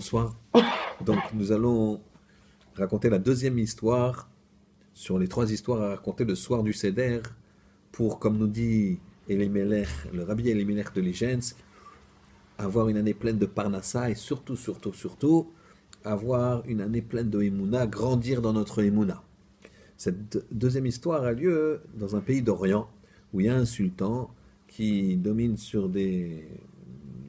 Bonsoir. Donc nous allons raconter la deuxième histoire sur les trois histoires à raconter le soir du Seder pour, comme nous dit Elimelech, le rabbi Elimelech de Ligensk, avoir une année pleine de Parnassa et surtout, surtout, surtout, avoir une année pleine de Emouna, grandir dans notre Emouna. Cette deuxième histoire a lieu dans un pays d'Orient où il y a un sultan qui domine sur des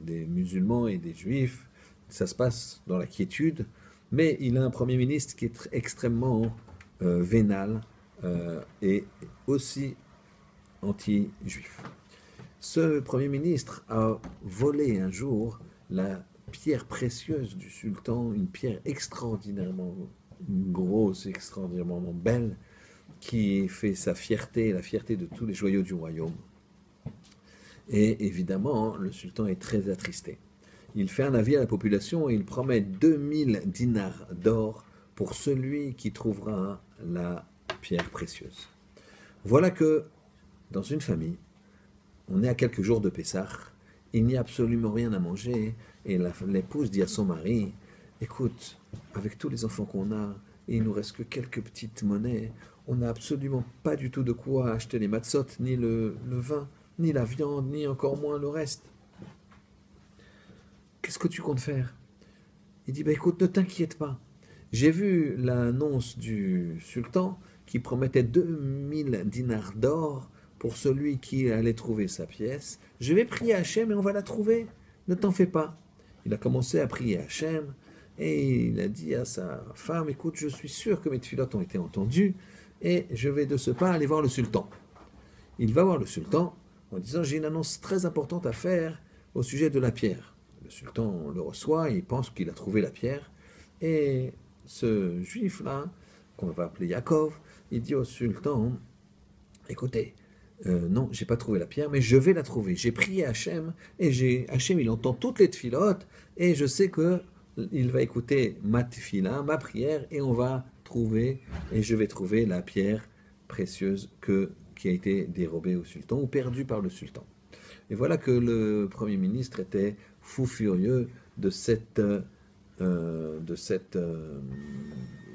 musulmans et des juifs ça se passe dans la quiétude, mais il a un Premier ministre qui est extrêmement euh, vénal euh, et aussi anti-juif. Ce Premier ministre a volé un jour la pierre précieuse du sultan, une pierre extraordinairement grosse, extraordinairement belle, qui fait sa fierté, la fierté de tous les joyaux du royaume. Et évidemment, le sultan est très attristé il fait un avis à la population et il promet 2000 dinars d'or pour celui qui trouvera la pierre précieuse. Voilà que dans une famille, on est à quelques jours de Pessah, il n'y a absolument rien à manger et l'épouse dit à son mari, écoute, avec tous les enfants qu'on a, il nous reste que quelques petites monnaies, on n'a absolument pas du tout de quoi acheter les matzot, ni le vin, ni la viande, ni encore moins le reste. Qu'est-ce que tu comptes faire? Il dit, bah, écoute, ne t'inquiète pas. J'ai vu l'annonce du sultan qui promettait 2000 dinars d'or pour celui qui allait trouver sa pièce. Je vais prier Hachem et on va la trouver. Ne t'en fais pas. Il a commencé à prier Hachem et il a dit à sa femme, écoute, je suis sûr que mes filotes ont été entendues et je vais de ce pas aller voir le sultan. Il va voir le sultan en disant, j'ai une annonce très importante à faire au sujet de la pierre sultan le reçoit, il pense qu'il a trouvé la pierre, et ce juif-là, qu'on va appeler Yaakov, il dit au sultan, écoutez, euh, non, j'ai pas trouvé la pierre, mais je vais la trouver. J'ai prié Hachem, et Hachem, il entend toutes les tfilotes, et je sais que il va écouter ma tfila, ma prière, et on va trouver, et je vais trouver la pierre précieuse que, qui a été dérobée au sultan, ou perdue par le sultan. Et voilà que le Premier ministre était fou furieux de cette, euh, cette euh,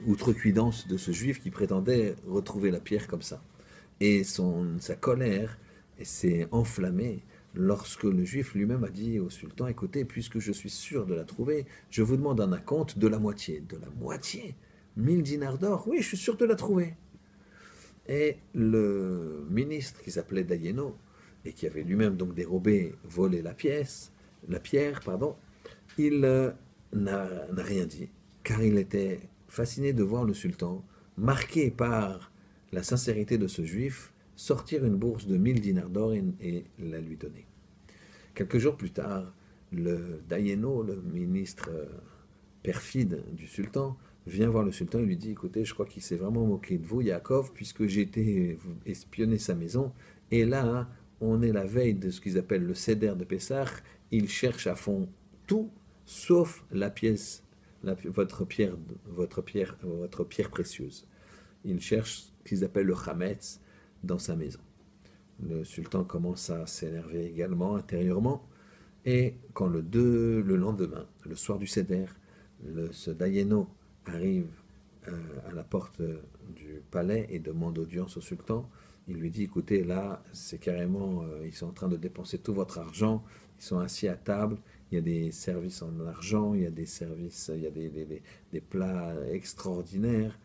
outrecuidance de ce juif qui prétendait retrouver la pierre comme ça. Et sa colère s'est enflammée lorsque le juif lui-même a dit au sultan, écoutez, puisque je suis sûr de la trouver, je vous demande un acompte de la moitié. De la moitié? 1000 dinars d'or? Oui, je suis sûr de la trouver. Et le ministre qui s'appelait Dayeno, et qui avait lui-même donc dérobé, volé la pièce, la pierre, pardon, il euh, n'a rien dit, car il était fasciné de voir le sultan, marqué par la sincérité de ce juif, sortir une bourse de 1000 dinars d'or et, la lui donner. Quelques jours plus tard, le Dayeno, le ministre euh, perfide du sultan, vient voir le sultan et lui dit Écoutez, je crois qu'il s'est vraiment moqué de vous, Yaakov, puisque j'ai été espionner sa maison. Et là, on est la veille de ce qu'ils appellent le Seder de Pessah, il cherche à fond tout sauf la pièce, votre, pierre, votre, pierre, votre pierre précieuse. Il cherche ce qu'ils appellent le Hametz dans sa maison. Le sultan commence à s'énerver également intérieurement. Et quand le, le lendemain, le soir du Seder, le, ce Dayeno arrive euh, à la porte du palais et demande audience au sultan, il lui dit écoutez, là, c'est carrément, euh, ils sont en train de dépenser tout votre argent, ils sont assis à table, il y a des services en argent, il y a des services, il y a des, plats extraordinaires,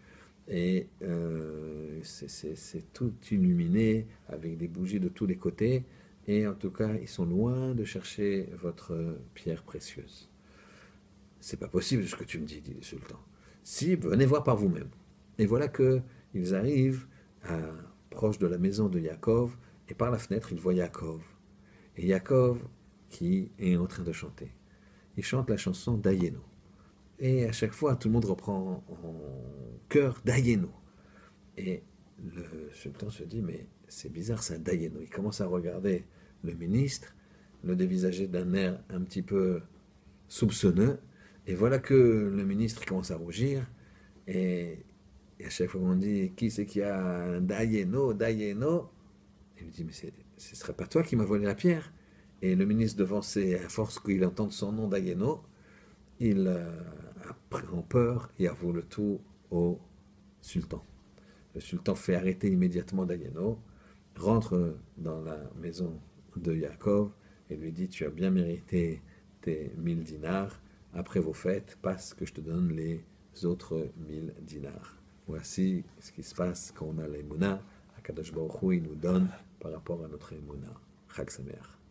et euh, c'est tout illuminé avec des bougies de tous les côtés, et en tout cas, ils sont loin de chercher votre pierre précieuse. C'est pas possible ce que tu me dis, dit le sultan. Si, venez voir par vous-même. Et voilà que ils arrivent à proche de la maison de Yaakov, et par la fenêtre, il voit Yaakov. Et Yaakov qui est en train de chanter. Il chante la chanson d'Ayeno. Et à chaque fois, tout le monde reprend en chœur d'Ayeno. Et le sultan se dit, mais c'est bizarre ça, d'Ayeno. Il commence à regarder le ministre, le dévisager d'un air un petit peu soupçonneux. Et voilà que le ministre commence à rougir. Et et à chaque fois on dit qui c'est qui a Dayeno, Dayeno, il lui dit mais ce ne serait pas toi qui m'as volé la pierre. Et le ministre devant à force qu'il entende son nom Dayeno, il en peur et avoue le tout au sultan. Le sultan fait arrêter immédiatement Dayano, rentre dans la maison de Yaakov et lui dit Tu as bien mérité tes mille dinars. Après vos fêtes, passe que je te donne les autres mille dinars. Voici ce qui se passe quand on a l'Emouna. Akadosh Baruch il nous donne par rapport à notre Emouna. Chag Sameach.